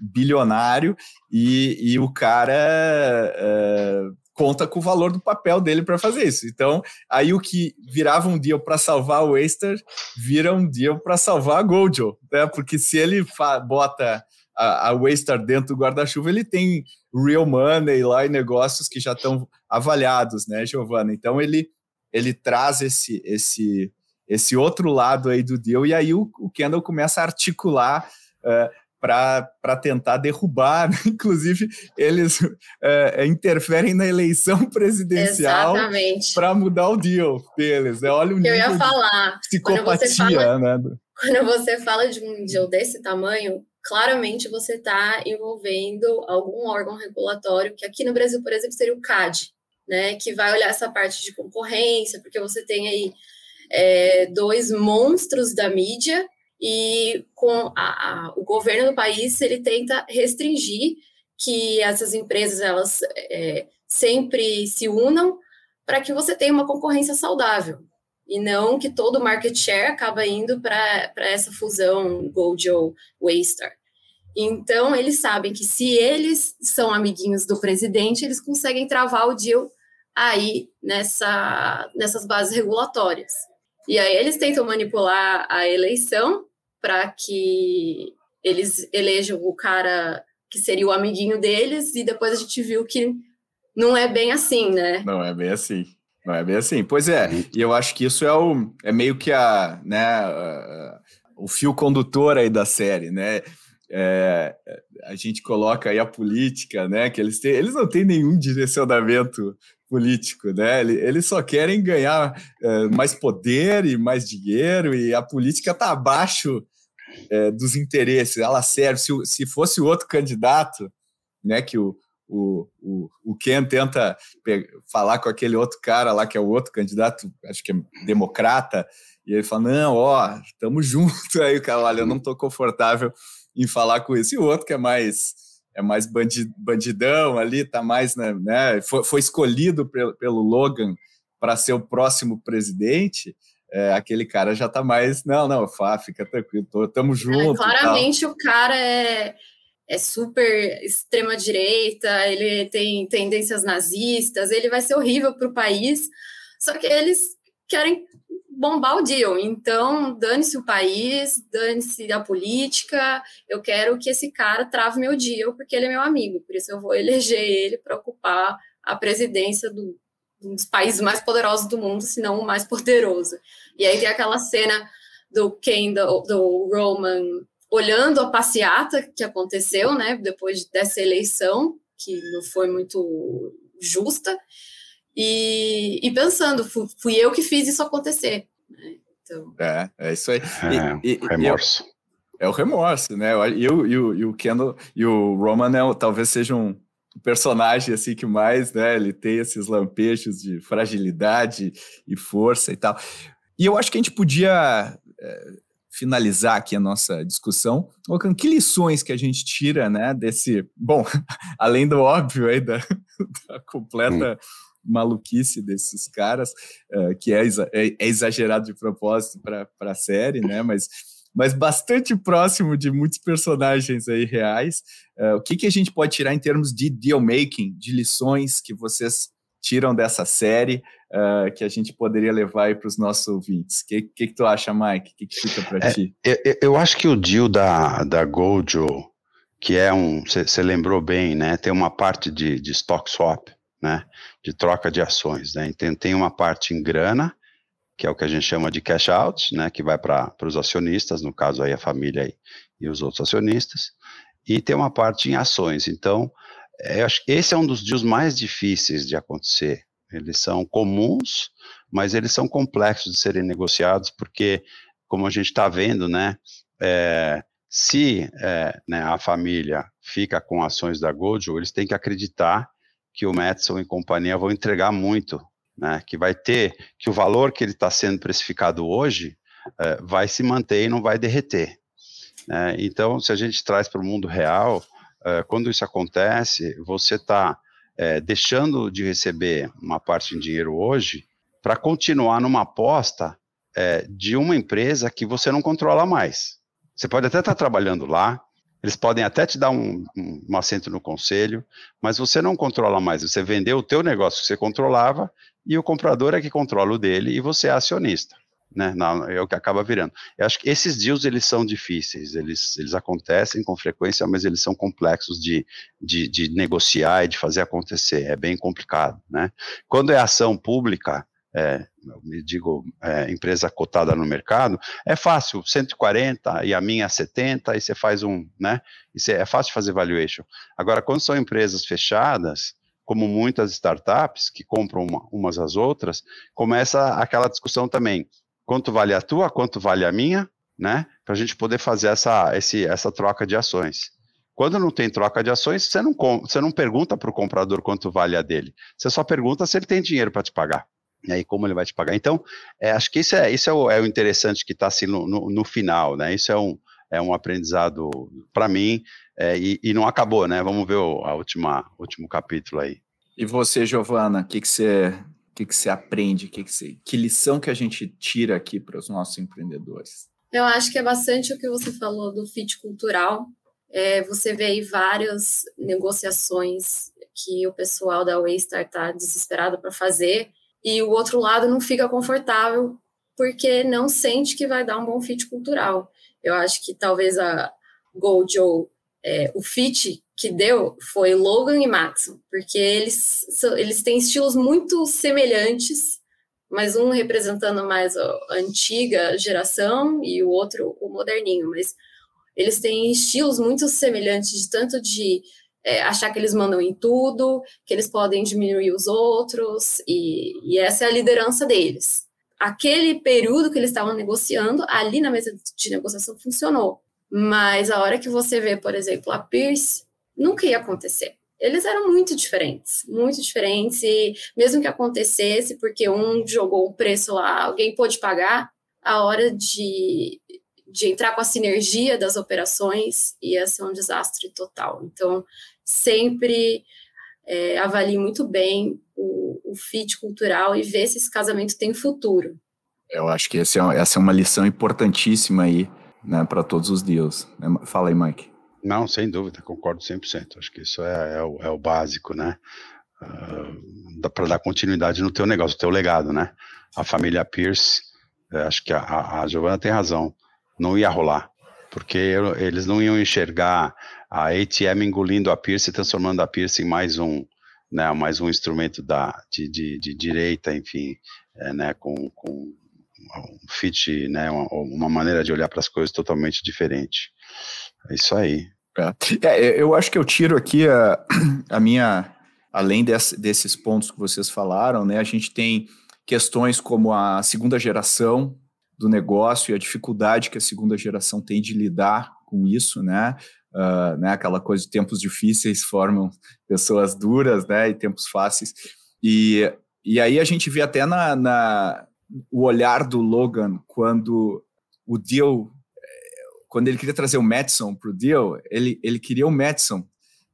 bilionário e, e o cara é, conta com o valor do papel dele para fazer isso. Então, aí o que virava um deal para salvar o Waster vira um deal para salvar a Gojo, né? Porque se ele bota a, a Waystar dentro do guarda-chuva, ele tem real money lá e negócios que já estão avaliados, né, Giovana? Então ele, ele traz esse, esse, esse outro lado aí do deal, e aí o, o Kendall começa a articular uh, para tentar derrubar, né? <laughs> inclusive eles é, interferem na eleição presidencial para mudar o deal deles. Né? Olha o nível Eu ia falar, de psicopatia, fala, né? Quando você fala de um deal desse tamanho, claramente você está envolvendo algum órgão regulatório, que aqui no Brasil, por exemplo, seria o CAD, né? Que vai olhar essa parte de concorrência, porque você tem aí é, dois monstros da mídia e com a, a, o governo do país ele tenta restringir que essas empresas elas é, sempre se unam para que você tenha uma concorrência saudável e não que todo o market share acaba indo para essa fusão Gold ou Waystar. Então, eles sabem que se eles são amiguinhos do presidente, eles conseguem travar o deal aí nessa, nessas bases regulatórias. E aí eles tentam manipular a eleição para que eles elejam o cara que seria o amiguinho deles, e depois a gente viu que não é bem assim, né? Não é bem assim. Não é bem assim. Pois é, e eu acho que isso é, o, é meio que a, né, a, o fio condutor aí da série, né? É, a gente coloca aí a política, né? Que eles têm, eles não têm nenhum direcionamento político, né? Eles só querem ganhar é, mais poder e mais dinheiro, e a política está abaixo é, dos interesses. Ela serve. Se, se fosse outro candidato, né? Que o, o, o, o Ken tenta falar com aquele outro cara lá, que é o outro candidato, acho que é democrata, e ele fala: Não, ó, estamos <laughs> juntos. Aí o cara, olha, eu não estou confortável em falar com isso. E o outro que é mais é mais bandidão ali, tá mais, né, né foi, foi, escolhido pelo, pelo Logan para ser o próximo presidente, é, aquele cara já tá mais, não, não, Fá, fica tranquilo, tô, tamo é, junto. É, claramente o cara é, é super extrema direita, ele tem tendências nazistas, ele vai ser horrível para o país, só que eles querem bombar o deal. Então, dane-se o país, dane-se a política. Eu quero que esse cara trave meu deal, porque ele é meu amigo. Por isso, eu vou eleger ele para ocupar a presidência do, um dos países mais poderosos do mundo, se não o mais poderoso. E aí tem aquela cena do Ken, do, do Roman, olhando a passeata que aconteceu, né, depois dessa eleição, que não foi muito justa, e, e pensando, fui, fui, eu que fiz isso acontecer. Né? Então... É, é isso aí. E, é, remorso. é o remorso, né? E o, e o, e o Kendall e o Roman é, talvez sejam um personagem assim que mais, né? Ele tem esses lampejos de fragilidade e força e tal. E eu acho que a gente podia é, finalizar aqui a nossa discussão, colocando que lições que a gente tira, né, desse, bom, <laughs> além do óbvio aí da, <laughs> da completa hum maluquice desses caras, uh, que é, é, é, exagerado de propósito para a série, né? Mas, mas bastante próximo de muitos personagens aí reais. Uh, o que, que a gente pode tirar em termos de deal making, de lições que vocês tiram dessa série uh, que a gente poderia levar para os nossos ouvintes? O que, que, que, tu acha, Mike? O que, que fica para é, ti? Eu, eu, acho que o deal da, da Gojo, que é um, você lembrou bem, né? Tem uma parte de, de stock swap, né, de troca de ações. Né? Então, tem uma parte em grana, que é o que a gente chama de cash out, né, que vai para os acionistas, no caso aí a família e, e os outros acionistas, e tem uma parte em ações. Então, é, eu acho que esse é um dos dias mais difíceis de acontecer. Eles são comuns, mas eles são complexos de serem negociados, porque, como a gente está vendo, né, é, se é, né, a família fica com ações da Gojo, eles têm que acreditar que o Madison e companhia vão entregar muito, né? Que vai ter, que o valor que ele está sendo precificado hoje uh, vai se manter e não vai derreter. Né? Então, se a gente traz para o mundo real, uh, quando isso acontece, você está eh, deixando de receber uma parte em dinheiro hoje para continuar numa aposta de uma empresa que você não controla mais. Você pode até estar tá trabalhando lá, eles podem até te dar um, um, assento no conselho, mas você não controla mais. Você vendeu o teu negócio que você controlava e o comprador é que controla o dele e você é acionista. né? é o que acaba virando. Eu acho que esses deals eles são difíceis, eles, eles acontecem com frequência, mas eles são complexos de, de, de negociar e de fazer acontecer. É bem complicado, né? Quando é ação pública, é, me digo, é, empresa cotada no mercado, é fácil, 140 e a minha 70, e você faz um, né? É, é fácil fazer valuation. Agora, quando são empresas fechadas, como muitas startups que compram uma, umas às outras, começa aquela discussão também quanto vale a tua, quanto vale a minha, né? Para a gente poder fazer essa, esse, essa troca de ações. Quando não tem troca de ações, você não, você não pergunta para o comprador quanto vale a dele. Você só pergunta se ele tem dinheiro para te pagar. E aí, como ele vai te pagar. Então, é, acho que isso é, isso é, o, é o interessante que está assim no, no, no, final, né? Isso é um, é um aprendizado para mim é, e, e, não acabou, né? Vamos ver o a última, último capítulo aí. E você, Giovana, o que, que você que, que você aprende? Que, que, você, que lição que a gente tira aqui para os nossos empreendedores? Eu acho que é bastante o que você falou do fit cultural. É, você vê aí várias negociações que o pessoal da Waystar está desesperado para fazer e o outro lado não fica confortável porque não sente que vai dar um bom fit cultural. Eu acho que talvez a Gojo, é, o fit que deu foi Logan e Maxon, porque eles, eles têm estilos muito semelhantes, mas um representando mais a antiga geração e o outro o moderninho, mas eles têm estilos muito semelhantes, tanto de é, achar que eles mandam em tudo, que eles podem diminuir os outros, e, e essa é a liderança deles. Aquele período que eles estavam negociando, ali na mesa de negociação funcionou. Mas a hora que você vê, por exemplo, a Pierce nunca ia acontecer. Eles eram muito diferentes, muito diferentes, e mesmo que acontecesse, porque um jogou um preço lá, alguém pôde pagar, a hora de, de entrar com a sinergia das operações ia ser um desastre total. Então, sempre é, avalie muito bem o, o fit cultural e ver se esse casamento tem futuro. Eu acho que essa é, essa é uma lição importantíssima aí, né, para todos os dias. Fala aí, Mike. Não, sem dúvida, concordo 100%. Acho que isso é, é, o, é o, básico, né? Uh, para dar continuidade no teu negócio, no teu legado, né? A família Pierce, é, acho que a, a Giovana tem razão, não ia rolar, porque eles não iam enxergar a ATM engolindo a Pierce e transformando a Pierce em mais um, né, mais um instrumento da, de, de, de direita, enfim, é, né, com, com um fit, né, uma, uma maneira de olhar para as coisas totalmente diferente. É isso aí. É. é. eu acho que eu tiro aqui a, <clears throat> a minha, além desse, desses pontos que vocês falaram, né? A gente tem questões como a segunda geração do negócio e a dificuldade que a segunda geração tem de lidar com isso, né? Uh, né aquela coisa de tempos difíceis formam pessoas duras, né? E tempos fáceis. E, e aí a gente vê até na, na o olhar do Logan quando o deal quando ele queria trazer o Madison para o deal, ele, ele queria o Madison.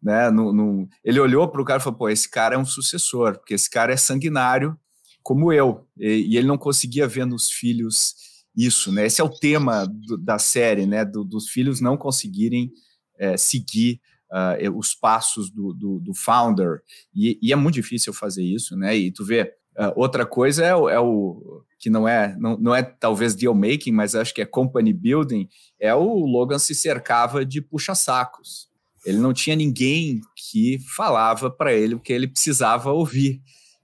Né, no, no, ele olhou para o cara e falou: pô, esse cara é um sucessor, porque esse cara é sanguinário como eu. E, e ele não conseguia ver nos filhos isso. Né? Esse é o tema do, da série, né, do, dos filhos não conseguirem é, seguir uh, os passos do, do, do founder. E, e, é muito difícil fazer isso. Né? E tu vê, Uh, outra coisa é o, é o, que não é não, não é talvez deal making, mas acho que é company building. É o Logan se cercava de puxa sacos. Ele não tinha ninguém que falava para ele o que ele precisava ouvir.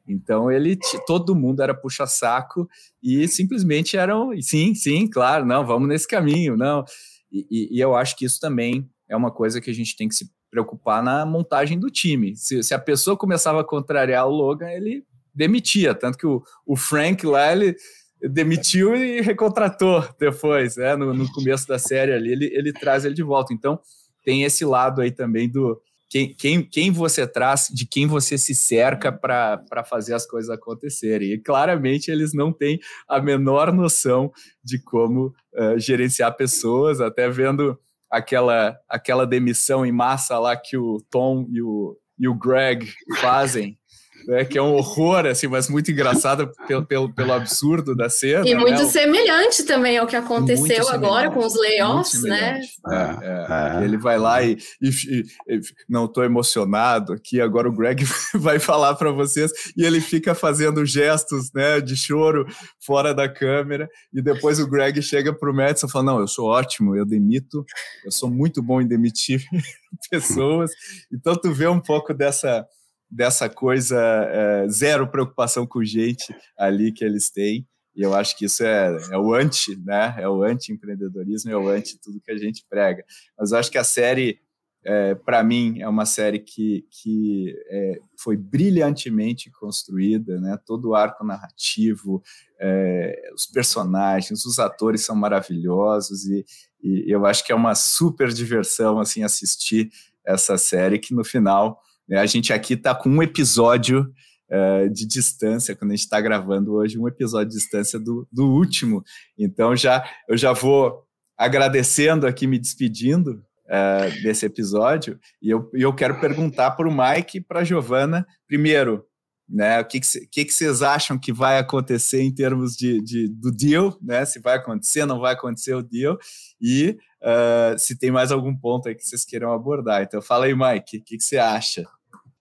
Então ele todo mundo era puxa saco e simplesmente eram sim sim claro não vamos nesse caminho não e, e, e eu acho que isso também é uma coisa que a gente tem que se preocupar na montagem do time. Se, se, a pessoa começava a contrariar o Logan, ele demitia. Tanto que o, o Frank lá, ele demitiu e recontratou depois, né? No, no começo da série ali, ele, ele traz ele de volta. Então, tem esse lado aí também do quem, quem, quem você traz, de quem você se cerca para fazer as coisas acontecerem. E claramente eles não têm a menor noção de como uh, gerenciar pessoas, até vendo aquela, aquela demissão em massa lá que o Tom e o, e o Greg fazem né, que é um horror, assim, mas muito engraçada pelo, pelo, pelo absurdo da cena. E muito né? semelhante também ao que aconteceu agora com os layoffs, né? É, é, é. Ele vai lá e, e, e não estou emocionado aqui, agora o Greg <laughs> vai falar para vocês, e ele fica fazendo gestos né, de choro fora da câmera, e depois o Greg chega para o Madison e fala, não, eu sou ótimo, eu demito, eu sou muito bom em demitir <laughs> pessoas, então tu vê um pouco dessa dessa coisa é, zero preocupação com gente ali que eles têm. E eu acho que isso é, é o anti, né? É o anti-empreendedorismo, é o anti tudo que a gente prega. Mas eu acho que a série, é, para mim, é uma série que, que é, foi brilhantemente construída, né? Todo o arco narrativo, é, os personagens, os atores são maravilhosos e, e eu acho que é uma super diversão assim assistir essa série que no final? A gente aqui está com um episódio uh, de distância, quando a gente está gravando hoje, um episódio de distância do, do último. Então já eu já vou agradecendo aqui, me despedindo uh, desse episódio, e eu, eu quero perguntar para o Mike e para a Giovana, primeiro, né, o que, que, que, vocês acham que vai acontecer em termos de, de, do deal, né, se vai acontecer, não vai acontecer o deal, e uh, se tem mais algum ponto aí que vocês queiram abordar. Então fala aí, Mike, o que, que você acha?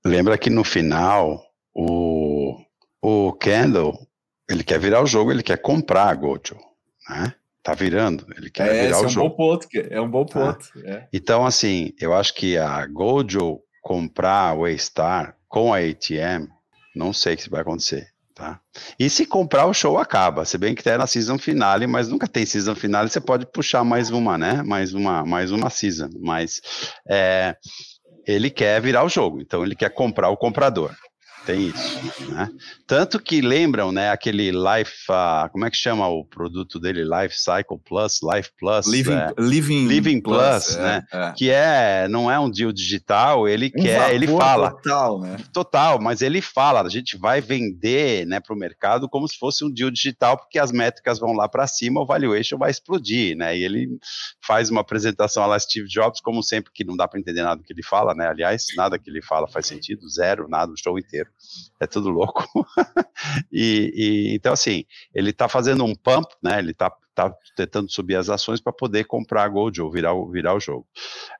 Lembra que no final o, o Kendall ele quer virar o jogo, ele quer comprar a Gojo, né? Tá virando, ele quer é, virar o é um jogo. Bom ponto, é um bom tá? ponto. É. Então, assim, eu acho que a Gojo comprar o A-Star com a ATM, não sei se vai acontecer, tá? E se comprar, o show acaba. Se bem que tá na season finale, mas nunca tem season finale, você pode puxar mais uma, né? Mais uma, mais uma season. Mas é, ele quer virar o jogo, então ele quer comprar o comprador. Tem isso, né? Tanto que lembram, né, aquele Life, uh, como é que chama o produto dele? Life Cycle Plus, Life Plus, Living, é, Living, Living Plus, Plus é, né? É. Que é, não é um deal digital, ele um quer, ele fala. Total, né? Total, mas ele fala, a gente vai vender, né, para o mercado como se fosse um deal digital, porque as métricas vão lá para cima, o valuation vai explodir, né? E ele faz uma apresentação lá Steve Jobs, como sempre, que não dá para entender nada do que ele fala, né? Aliás, nada que ele fala faz sentido, zero, nada, o show inteiro é tudo louco. <laughs> e, e, então, assim, ele está fazendo um pump, né? Ele está tá tentando subir as ações para poder comprar a Gold ou virar, virar o jogo.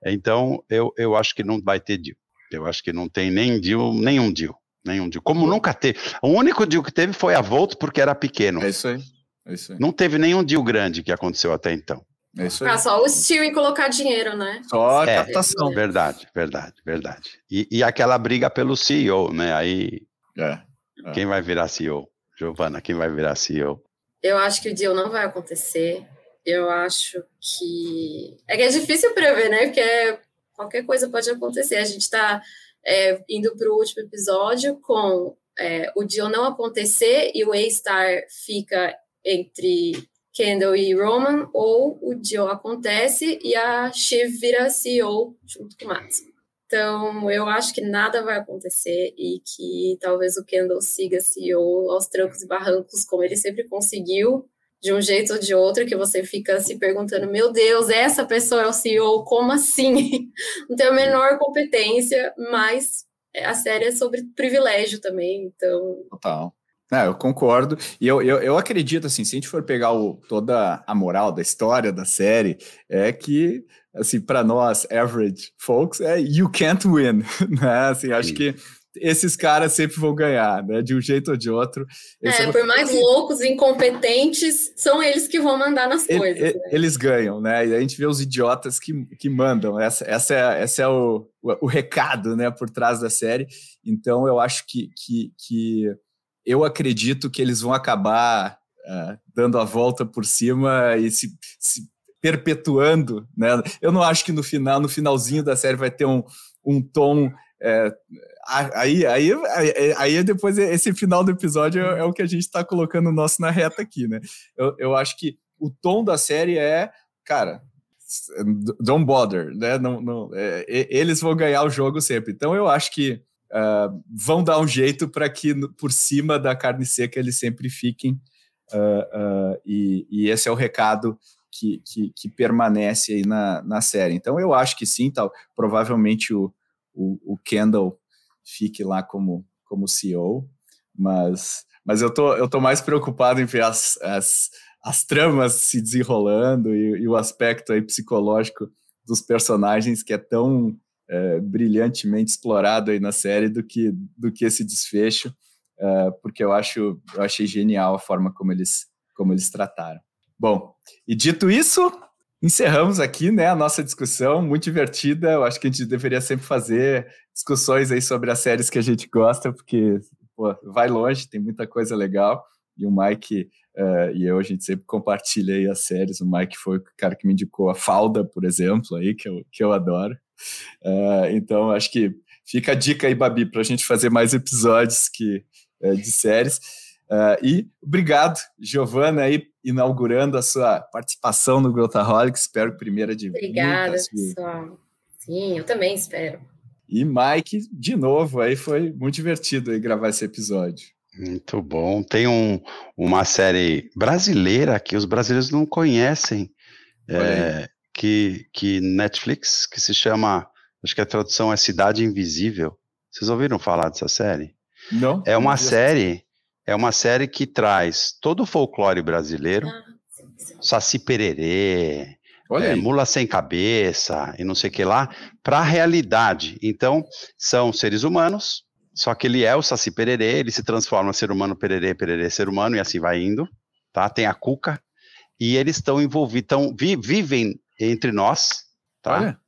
Então, eu, eu acho que não vai ter deal. Eu acho que não tem nem deal, nenhum deal. Nenhum deal. Como nunca teve. O único deal que teve foi a Volt porque era pequeno. É isso aí. É isso aí. Não teve nenhum deal grande que aconteceu até então. É isso aí. Ah, só o Steel e colocar dinheiro, né? Só a é, captação. Verdade, verdade, verdade. E, e aquela briga pelo CEO, né? Aí é, é. Quem vai virar CEO? Giovana, quem vai virar CEO? Eu acho que o deal não vai acontecer. Eu acho que. É que é difícil prever, né? Porque qualquer coisa pode acontecer. A gente está é, indo para o último episódio com é, o deal não acontecer e o A-Star fica entre Kendall e Roman, ou o deal acontece e a Shiv vira CEO junto com o Max. Então, eu acho que nada vai acontecer e que talvez o Kendall siga CEO aos trancos e barrancos, como ele sempre conseguiu, de um jeito ou de outro, que você fica se perguntando: meu Deus, essa pessoa é o CEO, como assim? <laughs> Não tem a menor competência, mas a série é sobre privilégio também, então. Total. É, eu concordo. E eu, eu, eu, acredito, assim, se a gente for pegar o, toda a moral da história da série, é que, assim, para nós, average folks, é you can't win, <laughs> né? Assim, acho Sim. que esses caras sempre vão ganhar, né? De um jeito ou de outro. É, é por mais loucos, incompetentes, são eles que vão mandar nas ele, coisas. Ele, né? Eles ganham, né? E a gente vê os idiotas que, que mandam. Essa, essa é, essa é o, o, o recado, né? Por trás da série. Então, eu acho que, que, que eu acredito que eles vão acabar uh, dando a volta por cima e se, se, perpetuando, né? Eu não acho que no final, no finalzinho da série vai ter um, um tom é, aí, aí, aí, depois esse final do episódio é, é o que a gente está colocando o nosso na reta aqui, né? Eu, eu acho que o tom da série é, cara, don't bother, né? Não, não, é, eles vão ganhar o jogo sempre. Então eu acho que uh, vão dar um jeito para que por cima da carne seca eles sempre fiquem. Uh, uh, e, e, esse é o recado que, que, que, permanece aí na, na série. Então eu acho que sim, tal, provavelmente o, o, o Kendall fique lá como, como CEO, mas, mas eu, tô, eu tô mais preocupado em ver as, as, as tramas se desenrolando e, e o aspecto aí psicológico dos personagens que é tão é, brilhantemente explorado aí na série do que, do que esse desfecho, é, porque eu acho eu achei genial a forma como eles, como eles trataram. Bom, e dito isso, encerramos aqui né, a nossa discussão, muito divertida. Eu acho que a gente deveria sempre fazer discussões aí sobre as séries que a gente gosta, porque pô, vai longe, tem muita coisa legal. E o Mike uh, e eu, a gente sempre compartilha aí as séries. O Mike foi o cara que me indicou a Falda, por exemplo, aí, que eu, que eu adoro. Uh, então, acho que fica a dica aí, Babi, para a gente fazer mais episódios que, uh, de séries. Uh, e obrigado, Giovana, aí inaugurando a sua participação no Growthaholics. Espero que primeira de Obrigada, pessoal. Sim, eu também espero. E Mike, de novo, aí foi muito divertido aí gravar esse episódio. Muito bom. Tem um, uma série brasileira que os brasileiros não conhecem, é, que, que Netflix, que se chama, acho que a tradução é Cidade Invisível. Vocês ouviram falar dessa série? Não. É uma série é uma série que traz todo o folclore brasileiro, ah, Saci Pererê, é, Mula Sem Cabeça e não sei o que lá, para a realidade. Então, são seres humanos, só que ele é o Saci Pererê, ele se transforma ser humano, pererê, pererê, ser humano, e assim vai indo, tá? Tem a Cuca, e eles estão envolvidos, tão, vi, vivem entre nós, tá? Olha.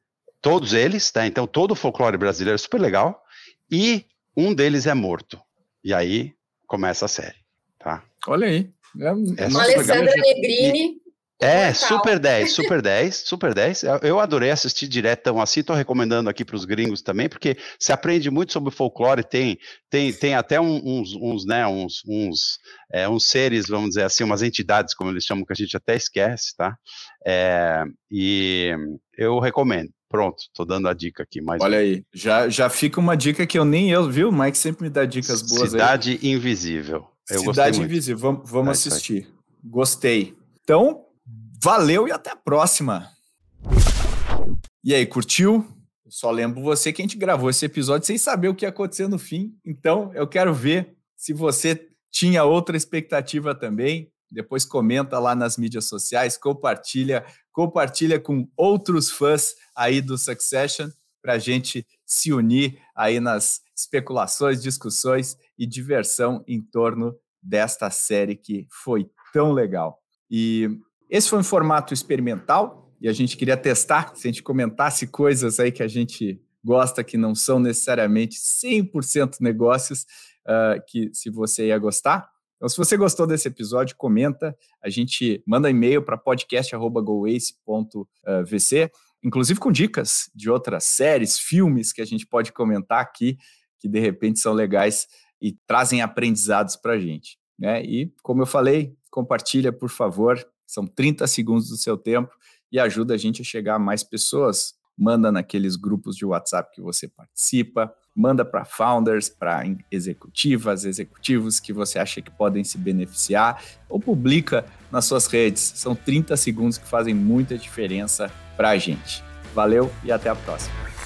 Todos eles, tá? Então, todo o folclore brasileiro é super legal, e um deles é morto. E aí começa a série, tá? Olha aí. É, é Alessandra Negrini. É, Super 10, <laughs> Super 10, Super 10. Eu adorei assistir diretão assim, tô recomendando aqui para os gringos também, porque se aprende muito sobre folclore, tem, tem, tem até uns, uns, né, uns, uns, é, uns seres, vamos dizer assim, umas entidades, como eles chamam, que a gente até esquece, tá? É, e eu recomendo. Pronto, tô dando a dica aqui. Mais Olha aí, já, já fica uma dica que eu nem eu, viu? O Mike sempre me dá dicas boas Cidade aí. Invisível. Eu Cidade Invisível, vamos, vamos é assistir. Gostei. Então, valeu e até a próxima. E aí, curtiu? Eu só lembro você que a gente gravou esse episódio sem saber o que ia acontecer no fim. Então, eu quero ver se você tinha outra expectativa também. Depois comenta lá nas mídias sociais, compartilha, compartilha com outros fãs aí do Succession para a gente se unir aí nas especulações, discussões e diversão em torno desta série que foi tão legal. E esse foi um formato experimental e a gente queria testar, se a gente comentasse coisas aí que a gente gosta que não são necessariamente 100% negócios, uh, que se você ia gostar. Então, se você gostou desse episódio, comenta, a gente manda e-mail para podcast.goace.vc inclusive com dicas de outras séries, filmes que a gente pode comentar aqui, que de repente são legais e trazem aprendizados para a gente. Né? E, como eu falei, compartilha, por favor, são 30 segundos do seu tempo e ajuda a gente a chegar a mais pessoas. Manda naqueles grupos de WhatsApp que você participa, manda para founders, para executivas, executivos que você acha que podem se beneficiar, ou publica nas suas redes. São 30 segundos que fazem muita diferença para a gente. Valeu e até a próxima.